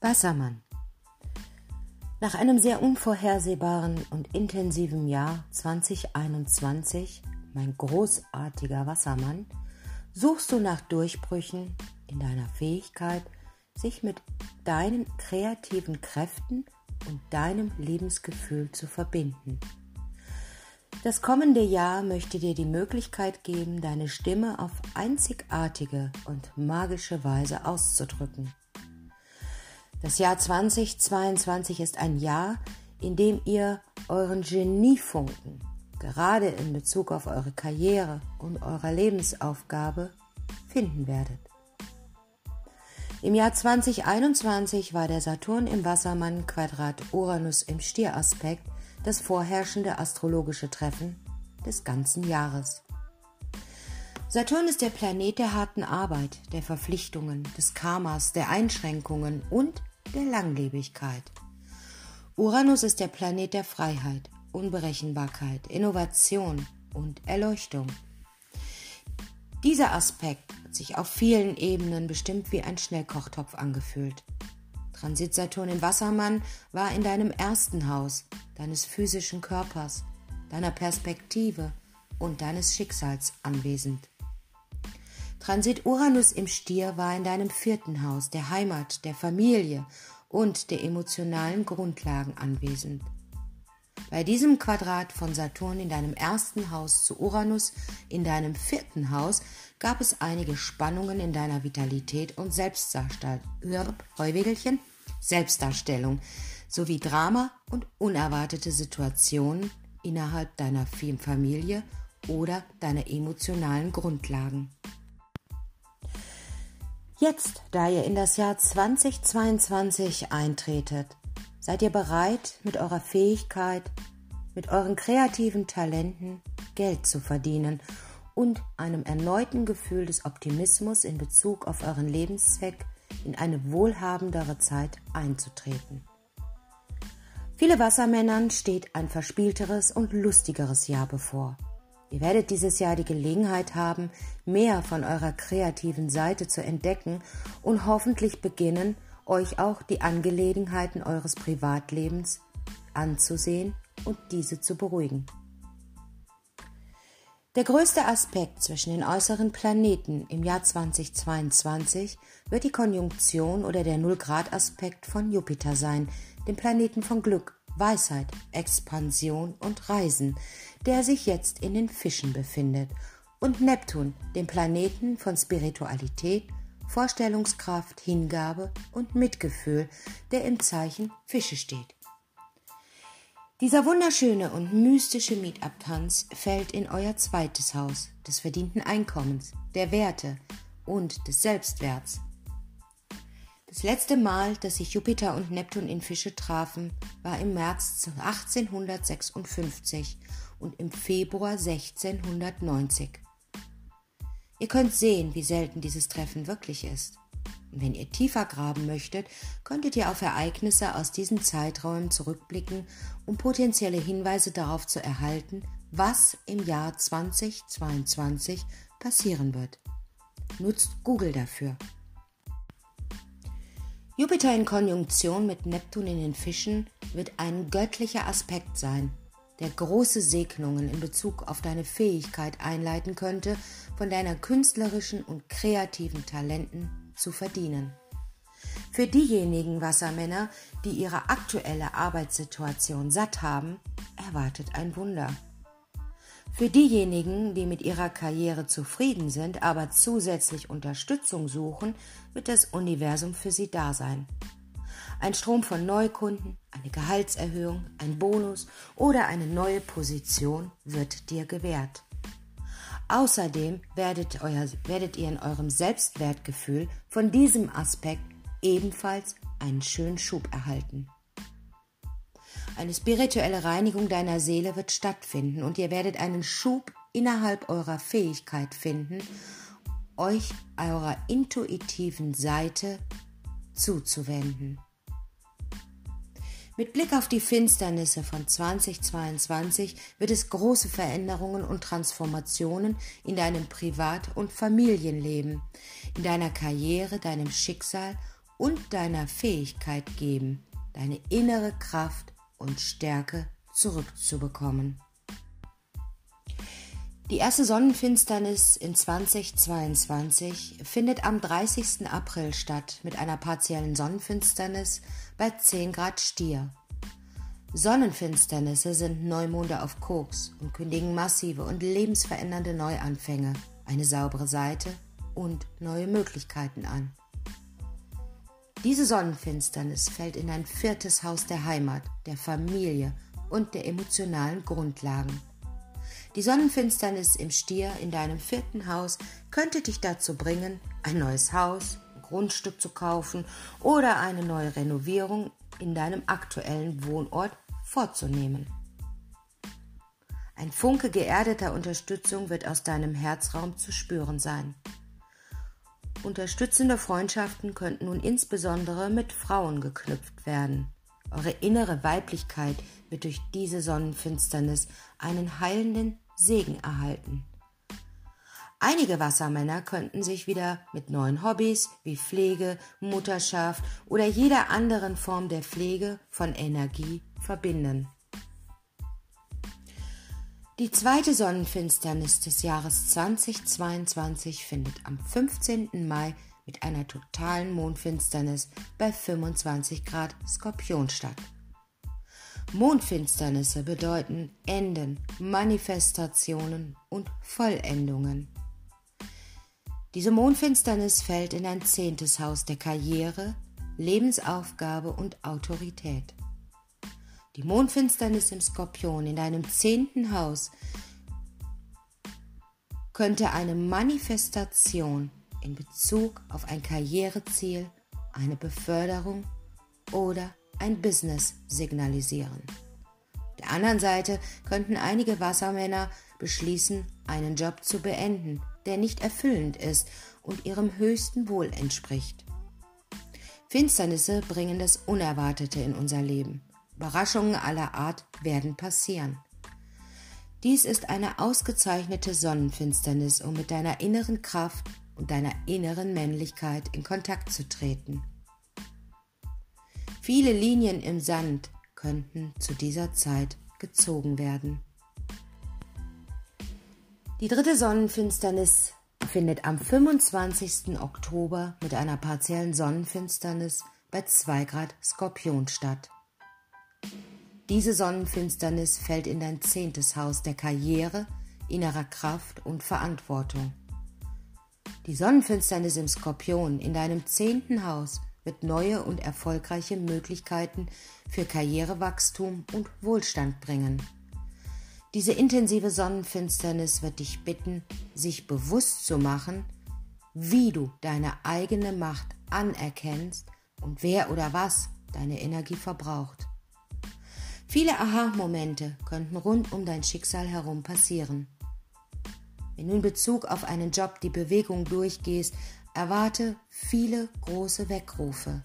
Wassermann. Nach einem sehr unvorhersehbaren und intensiven Jahr 2021, mein großartiger Wassermann, suchst du nach Durchbrüchen in deiner Fähigkeit, sich mit deinen kreativen Kräften und deinem Lebensgefühl zu verbinden. Das kommende Jahr möchte dir die Möglichkeit geben, deine Stimme auf einzigartige und magische Weise auszudrücken. Das Jahr 2022 ist ein Jahr, in dem ihr euren Geniefunken gerade in Bezug auf eure Karriere und eure Lebensaufgabe finden werdet. Im Jahr 2021 war der Saturn im Wassermann Quadrat Uranus im Stieraspekt das vorherrschende astrologische Treffen des ganzen Jahres. Saturn ist der Planet der harten Arbeit, der Verpflichtungen, des Karmas, der Einschränkungen und der Langlebigkeit. Uranus ist der Planet der Freiheit, Unberechenbarkeit, Innovation und Erleuchtung. Dieser Aspekt hat sich auf vielen Ebenen bestimmt wie ein Schnellkochtopf angefühlt. Transit Saturn in Wassermann war in deinem ersten Haus, deines physischen Körpers, deiner Perspektive und deines Schicksals anwesend. Transit Uranus im Stier war in deinem vierten Haus, der Heimat, der Familie und der emotionalen Grundlagen anwesend. Bei diesem Quadrat von Saturn in deinem ersten Haus zu Uranus in deinem vierten Haus gab es einige Spannungen in deiner Vitalität und Selbstdarstellung, Selbstdarstellung sowie Drama und unerwartete Situationen innerhalb deiner Familie oder deiner emotionalen Grundlagen. Jetzt, da ihr in das Jahr 2022 eintretet, seid ihr bereit, mit eurer Fähigkeit, mit euren kreativen Talenten Geld zu verdienen und einem erneuten Gefühl des Optimismus in Bezug auf euren Lebenszweck in eine wohlhabendere Zeit einzutreten. Viele Wassermännern steht ein verspielteres und lustigeres Jahr bevor. Ihr werdet dieses Jahr die Gelegenheit haben, mehr von eurer kreativen Seite zu entdecken und hoffentlich beginnen, euch auch die Angelegenheiten eures Privatlebens anzusehen und diese zu beruhigen. Der größte Aspekt zwischen den äußeren Planeten im Jahr 2022 wird die Konjunktion oder der Null-Grad-Aspekt von Jupiter sein, dem Planeten von Glück, Weisheit, Expansion und Reisen, der sich jetzt in den Fischen befindet, und Neptun, dem Planeten von Spiritualität, Vorstellungskraft, Hingabe und Mitgefühl, der im Zeichen Fische steht. Dieser wunderschöne und mystische Meetup-Tanz fällt in euer zweites Haus des verdienten Einkommens, der Werte und des Selbstwerts. Das letzte Mal, dass sich Jupiter und Neptun in Fische trafen, war im März 1856 und im Februar 1690. Ihr könnt sehen, wie selten dieses Treffen wirklich ist. Und wenn ihr tiefer graben möchtet, könntet ihr auf Ereignisse aus diesen Zeiträumen zurückblicken, um potenzielle Hinweise darauf zu erhalten, was im Jahr 2022 passieren wird. Nutzt Google dafür. Jupiter in Konjunktion mit Neptun in den Fischen wird ein göttlicher Aspekt sein, der große Segnungen in Bezug auf deine Fähigkeit einleiten könnte, von deiner künstlerischen und kreativen Talenten zu verdienen. Für diejenigen Wassermänner, die ihre aktuelle Arbeitssituation satt haben, erwartet ein Wunder. Für diejenigen, die mit ihrer Karriere zufrieden sind, aber zusätzlich Unterstützung suchen, wird das Universum für sie da sein. Ein Strom von Neukunden, eine Gehaltserhöhung, ein Bonus oder eine neue Position wird dir gewährt. Außerdem werdet, euer, werdet ihr in eurem Selbstwertgefühl von diesem Aspekt ebenfalls einen schönen Schub erhalten. Eine spirituelle Reinigung deiner Seele wird stattfinden und ihr werdet einen Schub innerhalb eurer Fähigkeit finden, euch eurer intuitiven Seite zuzuwenden. Mit Blick auf die Finsternisse von 2022 wird es große Veränderungen und Transformationen in deinem Privat- und Familienleben, in deiner Karriere, deinem Schicksal und deiner Fähigkeit geben, deine innere Kraft und Stärke zurückzubekommen. Die erste Sonnenfinsternis in 2022 findet am 30. April statt mit einer partiellen Sonnenfinsternis bei 10 Grad Stier. Sonnenfinsternisse sind Neumonde auf Koks und kündigen massive und lebensverändernde Neuanfänge, eine saubere Seite und neue Möglichkeiten an. Diese Sonnenfinsternis fällt in ein viertes Haus der Heimat, der Familie und der emotionalen Grundlagen. Die Sonnenfinsternis im Stier in deinem vierten Haus könnte dich dazu bringen, ein neues Haus, ein Grundstück zu kaufen oder eine neue Renovierung in deinem aktuellen Wohnort vorzunehmen. Ein Funke geerdeter Unterstützung wird aus deinem Herzraum zu spüren sein. Unterstützende Freundschaften könnten nun insbesondere mit Frauen geknüpft werden. Eure innere Weiblichkeit wird durch diese Sonnenfinsternis einen heilenden Segen erhalten. Einige Wassermänner könnten sich wieder mit neuen Hobbys wie Pflege, Mutterschaft oder jeder anderen Form der Pflege von Energie verbinden. Die zweite Sonnenfinsternis des Jahres 2022 findet am 15. Mai mit einer totalen Mondfinsternis bei 25 Grad Skorpion statt. Mondfinsternisse bedeuten Enden, Manifestationen und Vollendungen. Diese Mondfinsternis fällt in ein zehntes Haus der Karriere, Lebensaufgabe und Autorität. Die Mondfinsternis im Skorpion in deinem zehnten Haus könnte eine Manifestation in Bezug auf ein Karriereziel, eine Beförderung oder ein Business signalisieren. Der anderen Seite könnten einige Wassermänner beschließen, einen Job zu beenden, der nicht erfüllend ist und ihrem höchsten Wohl entspricht. Finsternisse bringen das Unerwartete in unser Leben. Überraschungen aller Art werden passieren. Dies ist eine ausgezeichnete Sonnenfinsternis, um mit deiner inneren Kraft und deiner inneren Männlichkeit in Kontakt zu treten. Viele Linien im Sand könnten zu dieser Zeit gezogen werden. Die dritte Sonnenfinsternis findet am 25. Oktober mit einer partiellen Sonnenfinsternis bei 2 Grad Skorpion statt. Diese Sonnenfinsternis fällt in dein zehntes Haus der Karriere, innerer Kraft und Verantwortung. Die Sonnenfinsternis im Skorpion in deinem zehnten Haus wird neue und erfolgreiche Möglichkeiten für Karrierewachstum und Wohlstand bringen. Diese intensive Sonnenfinsternis wird dich bitten, sich bewusst zu machen, wie du deine eigene Macht anerkennst und wer oder was deine Energie verbraucht. Viele Aha-Momente könnten rund um dein Schicksal herum passieren. Wenn du in Bezug auf einen Job die Bewegung durchgehst, Erwarte viele große Weckrufe.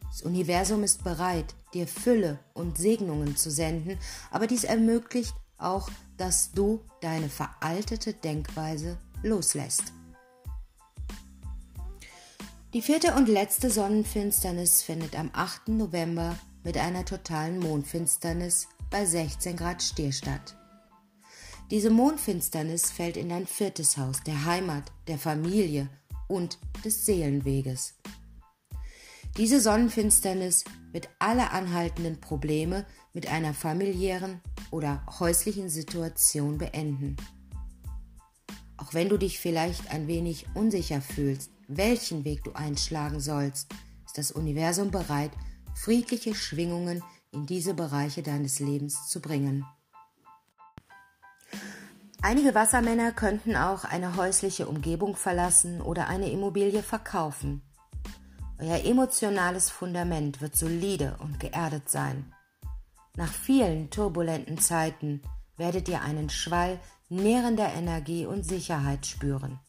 Das Universum ist bereit, dir Fülle und Segnungen zu senden, aber dies ermöglicht auch, dass du deine veraltete Denkweise loslässt. Die vierte und letzte Sonnenfinsternis findet am 8. November mit einer totalen Mondfinsternis bei 16 Grad Stier statt. Diese Mondfinsternis fällt in dein viertes Haus, der Heimat, der Familie und des Seelenweges. Diese Sonnenfinsternis wird alle anhaltenden Probleme mit einer familiären oder häuslichen Situation beenden. Auch wenn du dich vielleicht ein wenig unsicher fühlst, welchen Weg du einschlagen sollst, ist das Universum bereit, friedliche Schwingungen in diese Bereiche deines Lebens zu bringen. Einige Wassermänner könnten auch eine häusliche Umgebung verlassen oder eine Immobilie verkaufen. Euer emotionales Fundament wird solide und geerdet sein. Nach vielen turbulenten Zeiten werdet ihr einen Schwall nährender Energie und Sicherheit spüren.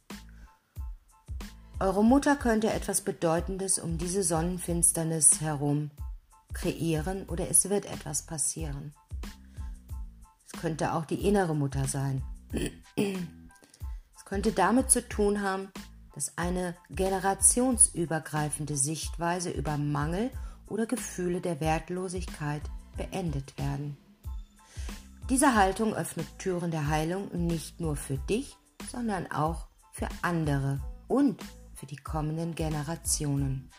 Eure Mutter könnte etwas Bedeutendes um diese Sonnenfinsternis herum kreieren oder es wird etwas passieren. Es könnte auch die innere Mutter sein. Es könnte damit zu tun haben, dass eine generationsübergreifende Sichtweise über Mangel oder Gefühle der Wertlosigkeit beendet werden. Diese Haltung öffnet Türen der Heilung nicht nur für dich, sondern auch für andere und für die kommenden Generationen.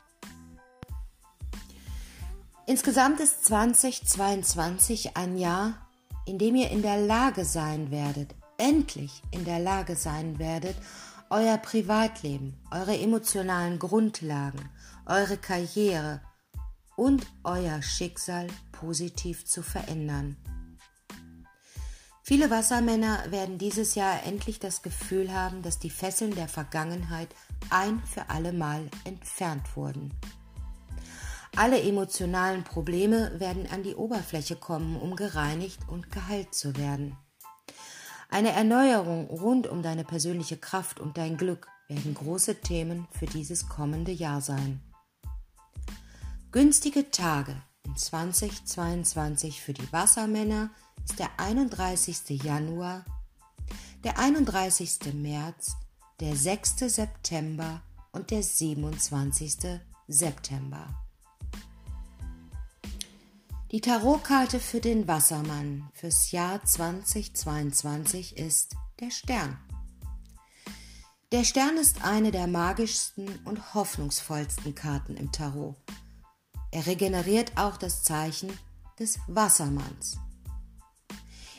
Insgesamt ist 2022 ein Jahr, in dem ihr in der Lage sein werdet, endlich in der Lage sein werdet, euer Privatleben, eure emotionalen Grundlagen, eure Karriere und euer Schicksal positiv zu verändern. Viele Wassermänner werden dieses Jahr endlich das Gefühl haben, dass die Fesseln der Vergangenheit ein für alle Mal entfernt wurden. Alle emotionalen Probleme werden an die Oberfläche kommen, um gereinigt und geheilt zu werden. Eine Erneuerung rund um deine persönliche Kraft und dein Glück werden große Themen für dieses kommende Jahr sein. Günstige Tage in 2022 für die Wassermänner ist der 31. Januar, der 31. März, der 6. September und der 27. September. Die Tarotkarte für den Wassermann fürs Jahr 2022 ist der Stern. Der Stern ist eine der magischsten und hoffnungsvollsten Karten im Tarot. Er regeneriert auch das Zeichen des Wassermanns.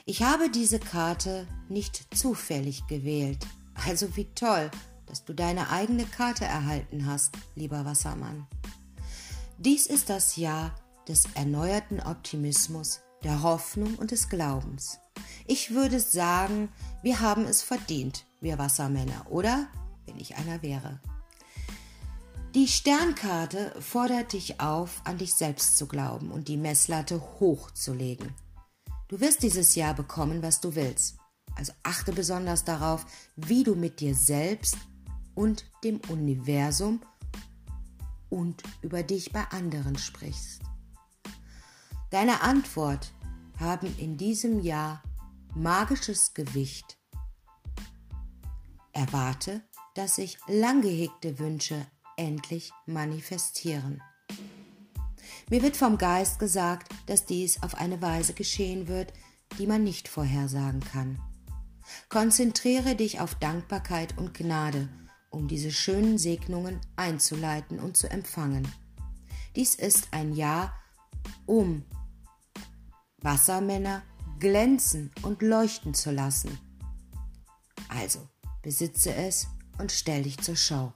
Ich habe diese Karte nicht zufällig gewählt, also wie toll, dass du deine eigene Karte erhalten hast, lieber Wassermann. Dies ist das Jahr des erneuerten Optimismus, der Hoffnung und des Glaubens. Ich würde sagen, wir haben es verdient, wir Wassermänner, oder? Wenn ich einer wäre. Die Sternkarte fordert dich auf, an dich selbst zu glauben und die Messlatte hochzulegen. Du wirst dieses Jahr bekommen, was du willst. Also achte besonders darauf, wie du mit dir selbst und dem Universum und über dich bei anderen sprichst. Deine Antwort haben in diesem Jahr magisches Gewicht. Erwarte, dass sich lang gehegte Wünsche endlich manifestieren. Mir wird vom Geist gesagt, dass dies auf eine Weise geschehen wird, die man nicht vorhersagen kann. Konzentriere dich auf Dankbarkeit und Gnade, um diese schönen Segnungen einzuleiten und zu empfangen. Dies ist ein Jahr, um Wassermänner glänzen und leuchten zu lassen. Also besitze es und stell dich zur Schau.